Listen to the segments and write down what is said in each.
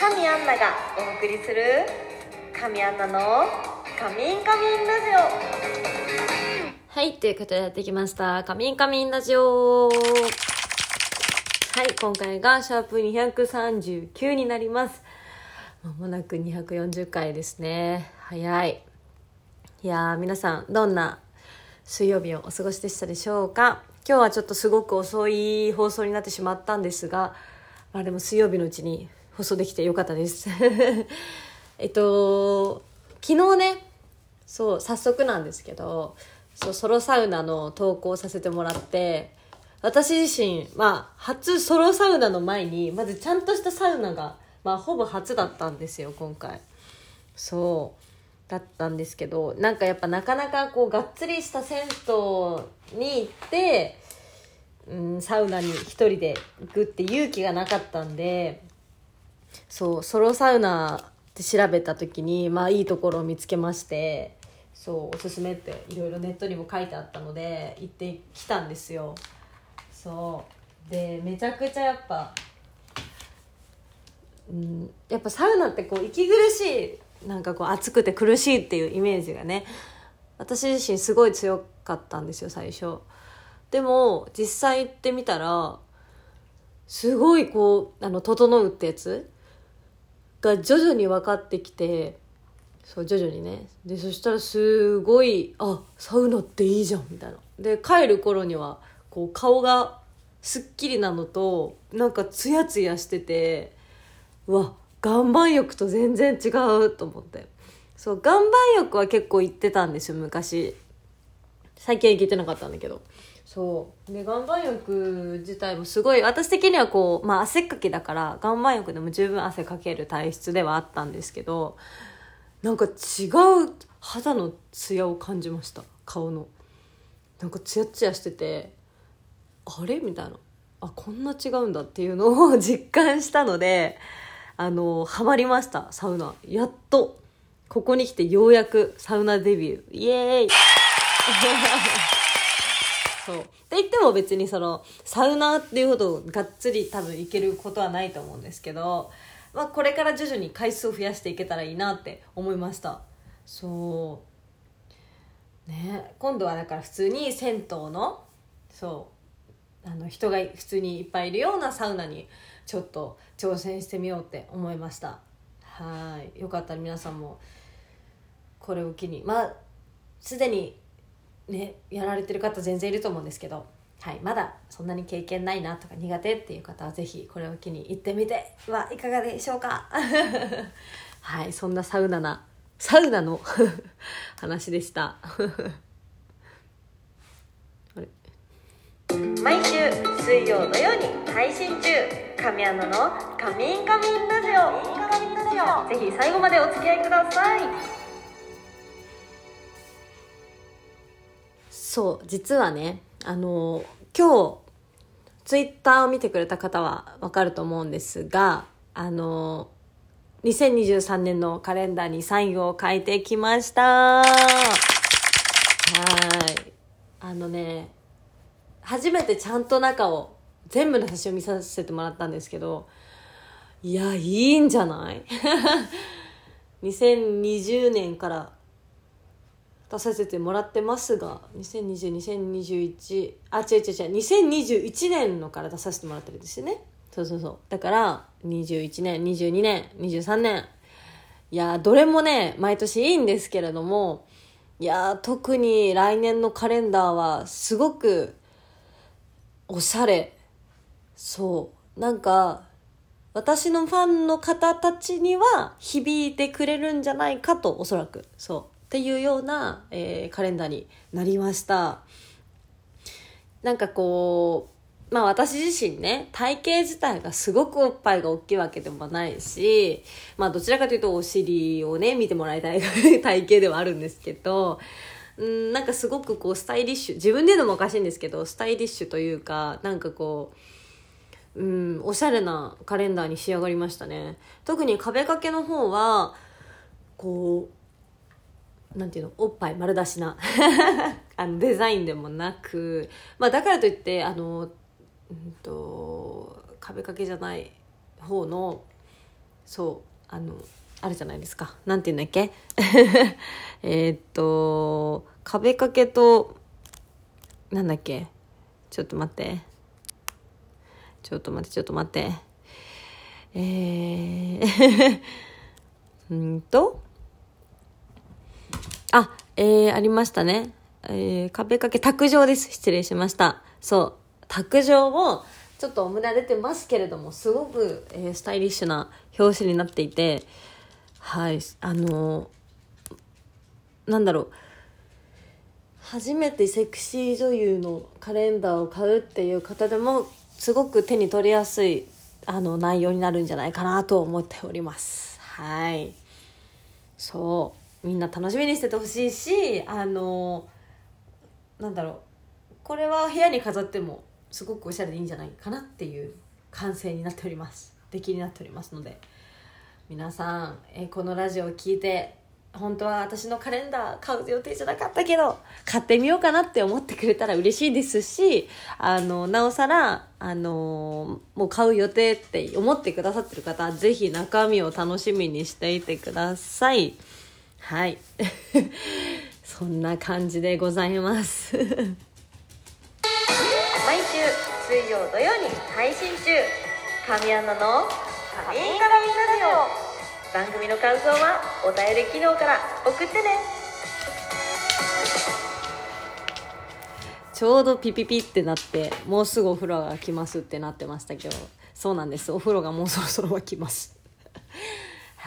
神アンナがお送りする神アンナのカミンカミンラジオはい、ということでやってきました。カミンカミンラジオ。はい、今回がシャープ239になります。まもなく240回ですね。早い。いやー、皆さん、どんな水曜日をお過ごしでしたでしょうか今日はちょっとすごく遅い放送になってしまったんですが、まあでも水曜日のうちに放送できてよかったです。えっと、昨日ね、そう、早速なんですけど、そう、ソロサウナの投稿させてもらって、私自身、まあ、初ソロサウナの前に、まずちゃんとしたサウナが、まあ、ほぼ初だったんですよ、今回。そう。だったんですけど、なんかやっぱなかなかこう、がっつりした銭湯に行って、うん、サウナに一人で行くって勇気がなかったんで、そう、ソロサウナって調べた時に、まあいいところを見つけまして、そう、おすすめっていろいろネットにも書いてあったので、行ってきたんですよ。そう。で、めちゃくちゃやっぱ、うん、やっぱサウナってこう息苦しい、なんかこう暑くて苦しいっていうイメージがね、私自身すごい強かったんですよ、最初。でも、実際行ってみたら、すごいこう、あの、整うってやつが徐々に分かってきて、そう、徐々にね。で、そしたらすごい、あ、サウナっていいじゃん、みたいな。で、帰る頃には、こう、顔がすっきりなのと、なんかツヤツヤしてて、うわ、岩盤浴と全然違うと思って。そう、岩盤浴は結構行ってたんですよ、昔。最近は行けてなかったんだけど。そう。で、岩盤浴自体もすごい、私的にはこう、まあ汗っかきだから、岩盤浴でも十分汗かける体質ではあったんですけど、なんか違う肌のツヤを感じました、顔の。なんかツヤツヤしてて、あれ？みたいな。あ、こんな違うんだっていうのを実感したので、あの、ハマりました、サウナ。やっと、ここに来てようやくサウナデビュー。イエーイそう。って言っても別にその、サウナっていうほどがっつり多分行けることはないと思うんですけど、まあこれから徐々に回数を増やしていけたらいいなって思いました。そう。ね今度はだから普通に銭湯の、そう、あの人が普通にいっぱいいるようなサウナにちょっと挑戦してみようって思いました。はい。よかったら皆さんもこれを機に、まあ、すでにね、やられてる方全然いると思うんですけど、はい、まだそんなに経験ないなとか苦手っていう方はぜひこれを機に行ってみてはいかがでしょうか。はい、そんなサウナな、サウナの 話でした。毎週水曜土曜に配信中。神アナのカミンカミンラジオ。ぜひ最後までお付き合いください。そう、実はね、あの、今日、ツイッターを見てくれた方はわかると思うんですが、あの、2023年のカレンダーにサインを書いてきました。はい。あのね、初めてちゃんと中を、全部の写真を見させてもらったんですけど、いや、いいんじゃない ?2020 年から出させてもらってますが、2020、2021、あ、違う違う違う、2021年のから出させてもらってるんですよね。そうそうそう。だから、21年、22年、23年。いや、どれもね、毎年いいんですけれども、いや、特に来年のカレンダーは、すごく、おしゃれ。そう。なんか、私のファンの方たちには響いてくれるんじゃないかと、おそらく。そう。っていうような、えーカレンダーになりました。なんかこう、まあ私自身ね、体型自体がすごくおっぱいが大きいわけでもないし、まあどちらかというとお尻をね、見てもらいたい 体型ではあるんですけど、うん、なんかすごくこうスタイリッシュ、自分で言うのもおかしいんですけど、スタイリッシュというか、なんかこう、うん、おしゃれなカレンダーに仕上がりましたね。特に壁掛けの方は、こう、なんていうの、おっぱい丸出しな。あのデザインでもなく、まあだからといって、あの、うんと、壁掛けじゃない方の、そうあのあるじゃないですか。なんて言うんだっけ？えっと壁掛けとなんだっけ？ちょっと待って。ちょっと待ってちょっと待って。えー うんとあえー、ありましたね。えー、壁掛け卓上です。失礼しました。そう。卓上もちょっとおむられてますけれどもすごく、えースタイリッシュな表紙になっていてはい。あのーなんだろう。初めてセクシー女優のカレンダーを買うっていう方でもすごく手に取りやすいあの内容になるんじゃないかなと思っております。はい。そう。みんな楽しみにしててほしいしあのなんだろう。これは部屋に飾ってもすごくおしゃれでいいんじゃないかなっていう完成になっております。出来になっておりますので。皆さん、えこのラジオを聞いて本当は私のカレンダー買う予定じゃなかったけど買ってみようかなって思ってくれたら嬉しいですしあのなおさらあのもう買う予定って思ってくださってる方はぜひ中身を楽しみにしていてください。はい。そんな感じでございます。毎週水曜土曜に配信中。神アナの「神鏡ラジオ」番組の感想はお便り機能から送ってね。ちょうどピピピってなってもうすぐお風呂が来ますってなってましたけどそうなんです。お風呂がもうそろそろは来ます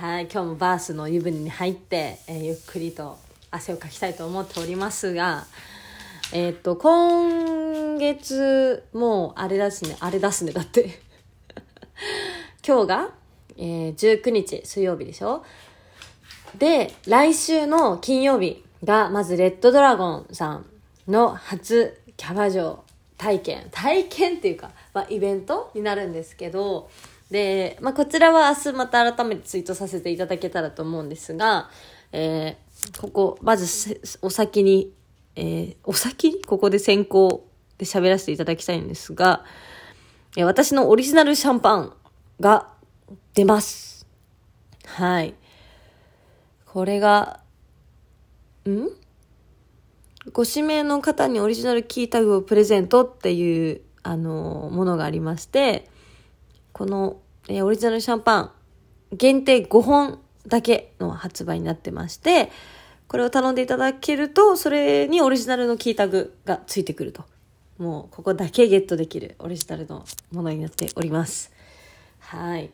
はい今日もバースの湯船に入って、えーゆっくりと汗をかきたいと思っておりますがえーっと今月もうあれだすねあれだすねだって 今日が、えー19日水曜日でしょ？で、来週の金曜日が、まずレッドドラゴンさんの初キャバ嬢体験。体験っていうか、まあ、イベントになるんですけど、で、まあ、こちらは明日また改めてツイートさせていただけたらと思うんですが、えーここ、まずお先に、えーお先に？ここで先行で喋らせていただきたいんですが、えー私のオリジナルシャンパンが出ます。はい。これが、ん？ご指名の方にオリジナルキータグをプレゼントっていう、あのものがありまして、この、えーオリジナルシャンパン、限定5本だけの発売になってまして、これを頼んでいただけると、それにオリジナルのキータグがついてくると。もう、ここだけゲットできるオリジナルのものになっております。はい。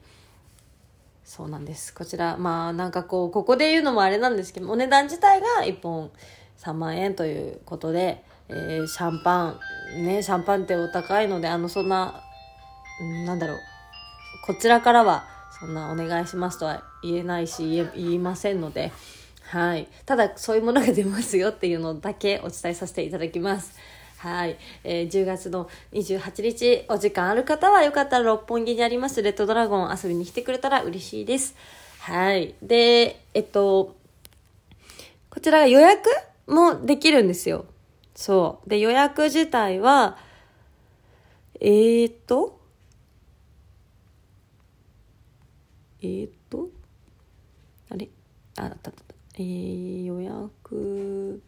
そうなんです。こちら、まあなんかこう、ここで言うのもあれなんですけど、お値段自体が1本3万円ということで、えーシャンパン、ね、シャンパンってお高いので、あの、そんな、うんなんだろう、こちらからは、そんなお願いしますとは言えないし、言言いませんので、はい。ただ、そういうものが出ますよっていうのだけお伝えさせていただきます。はい、えー10月の28日お時間ある方はよかったら六本木にありますレッドドラゴン遊びに来てくれたら嬉しいです。はい。でえっとこちらが予約もできるんですよ。そう。で予約自体はえー、っとえー、っとあれ？ああったあったえー、予約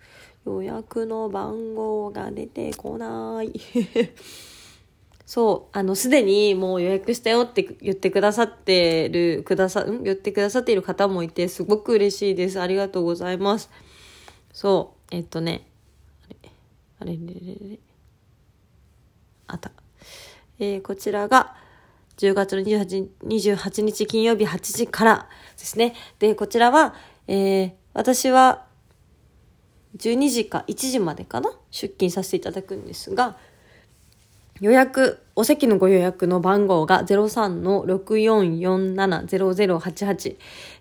予約の番号が出てこない。そう、あの、すでにもう予約したよって言ってくださってる、くださ、ん？言ってくださっている方もいて、すごく嬉しいです。ありがとうございます。そう、えっとね、あれ、あれれれれ、あった。えーこちらが、10月の28 28日金曜日8時からですね。で、こちらは、えー私は、12時か1時までかな？出勤させていただくんですが、予約、お席のご予約の番号が03-6447-0088、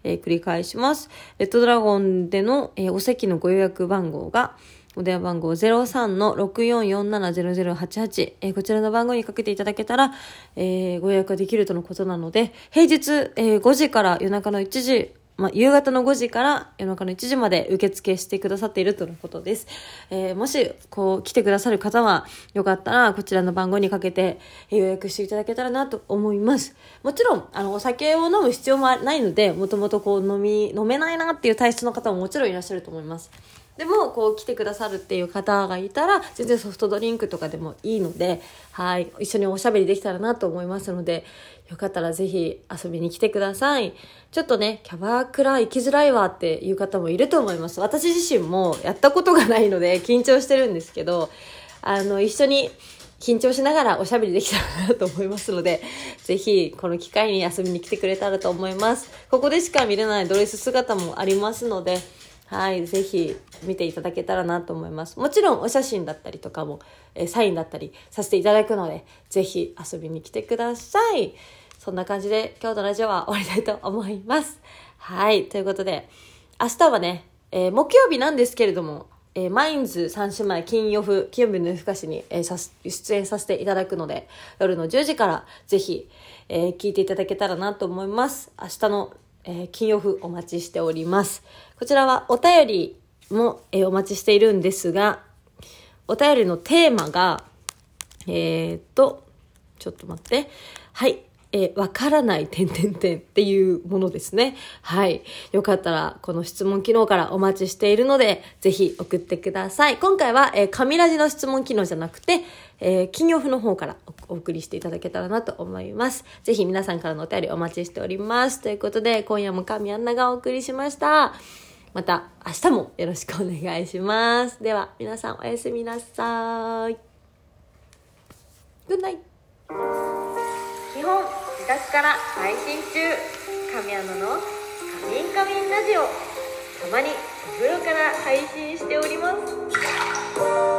えー繰り返します。レッドドラゴンでの、えーお席のご予約番号が、お電話番号03-6447-0088、えーこちらの番号にかけていただけたら、えーご予約ができるとのことなので、平日、えー5時から夜中の1時まあ、夕方の5時から夜中の1時まで受付してくださっているとのことです。えー、もし、こう、来てくださる方は、よかったら、こちらの番号にかけて予約していただけたらなと思います。もちろん、あの、お酒を飲む必要もないので、もともとこう、飲み、飲めないなっていう体質の方ももちろんいらっしゃると思います。でも、こう来てくださるっていう方がいたら、全然ソフトドリンクとかでもいいので、はい、一緒におしゃべりできたらなと思いますので、よかったらぜひ遊びに来てください。ちょっとね、キャバクラ行きづらいわっていう方もいると思います。私自身もやったことがないので緊張してるんですけど、あの、一緒に緊張しながらおしゃべりできたらなと思いますので、ぜひこの機会に遊びに来てくれたらと思います。ここでしか見れないドレス姿もありますので、はい、ぜひ見ていただけたらなと思います。もちろんお写真だったりとかも、え、サインだったりさせていただくので、ぜひ遊びに来てください。そんな感じで今日のラジオは終わりたいと思います。はい、ということで、明日はね、えー、木曜日なんですけれども、えー、マインズ三姉妹金曜日、金曜日の夜更かしに、えー、さ出演させていただくので、夜の10時からぜひ、えー、聞いていただけたらなと思います。明日のえー、金曜日お待ちしております。こちらはお便りも、えー、お待ちしているんですが、お便りのテーマが、えー、っと、ちょっと待って。はい。えわからない点々点っていうものですね。はい。よかったら、この質問機能からお待ちしているので、ぜひ送ってください。今回は、えー、紙ラジの質問機能じゃなくて、えー、金曜日の方からお送りしていただけたらなと思います。ぜひ皆さんからのお便りお待ちしております。ということで、今夜も神アンナがお送りしました。また明日もよろしくお願いします。では、皆さんおやすみなさい。グッナイ基本自宅から配信中神アナの「カミンカミンラジオ」たまにお風呂から配信しております